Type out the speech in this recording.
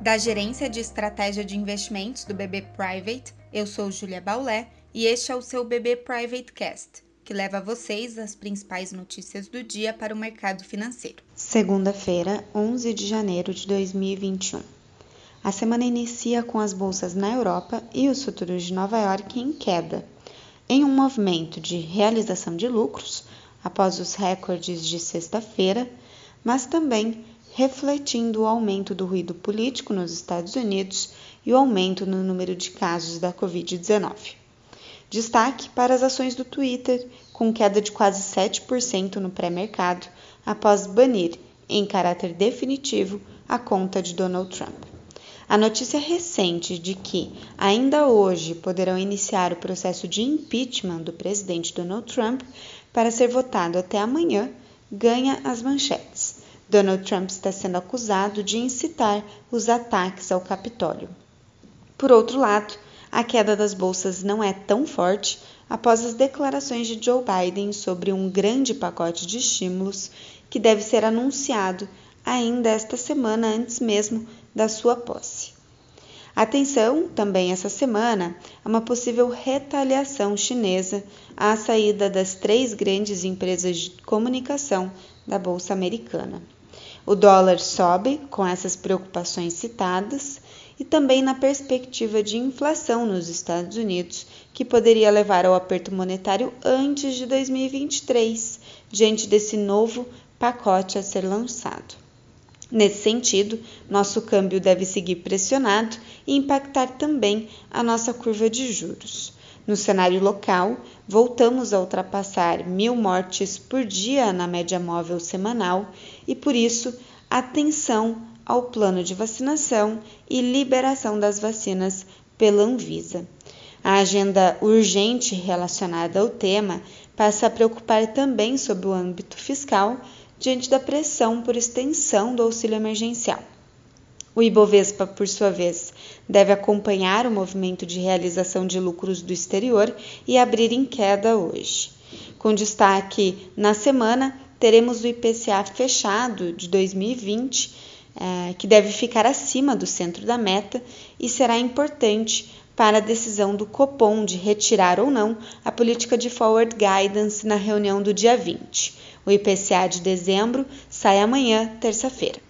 Da Gerência de Estratégia de Investimentos do BB Private, eu sou Julia Baulé e este é o seu BB Private Cast, que leva a vocês as principais notícias do dia para o mercado financeiro. Segunda-feira, 11 de janeiro de 2021. A semana inicia com as bolsas na Europa e os futuros de Nova York em queda, em um movimento de realização de lucros após os recordes de sexta-feira, mas também refletindo o aumento do ruído político nos Estados Unidos e o aumento no número de casos da Covid-19. Destaque para as ações do Twitter, com queda de quase 7% no pré-mercado após banir, em caráter definitivo, a conta de Donald Trump. A notícia recente de que ainda hoje poderão iniciar o processo de impeachment do presidente Donald Trump para ser votado até amanhã ganha as manchetes. Donald Trump está sendo acusado de incitar os ataques ao Capitólio. Por outro lado, a queda das bolsas não é tão forte após as declarações de Joe Biden sobre um grande pacote de estímulos que deve ser anunciado ainda esta semana antes mesmo da sua posse. Atenção também essa semana a uma possível retaliação chinesa à saída das três grandes empresas de comunicação da Bolsa Americana. O dólar sobe com essas preocupações citadas e também na perspectiva de inflação nos Estados Unidos, que poderia levar ao aperto monetário antes de 2023, diante desse novo pacote a ser lançado. Nesse sentido, nosso câmbio deve seguir pressionado e impactar também a nossa curva de juros. No cenário local, voltamos a ultrapassar mil mortes por dia na média móvel semanal e, por isso, atenção ao plano de vacinação e liberação das vacinas pela Anvisa. A agenda urgente relacionada ao tema passa a preocupar também sobre o âmbito fiscal diante da pressão por extensão do auxílio emergencial. O Ibovespa, por sua vez, deve acompanhar o movimento de realização de lucros do exterior e abrir em queda hoje. Com destaque na semana, teremos o IPCA fechado de 2020, eh, que deve ficar acima do centro da meta e será importante para a decisão do Copom de retirar ou não a política de forward guidance na reunião do dia 20. O IPCA de dezembro sai amanhã, terça-feira.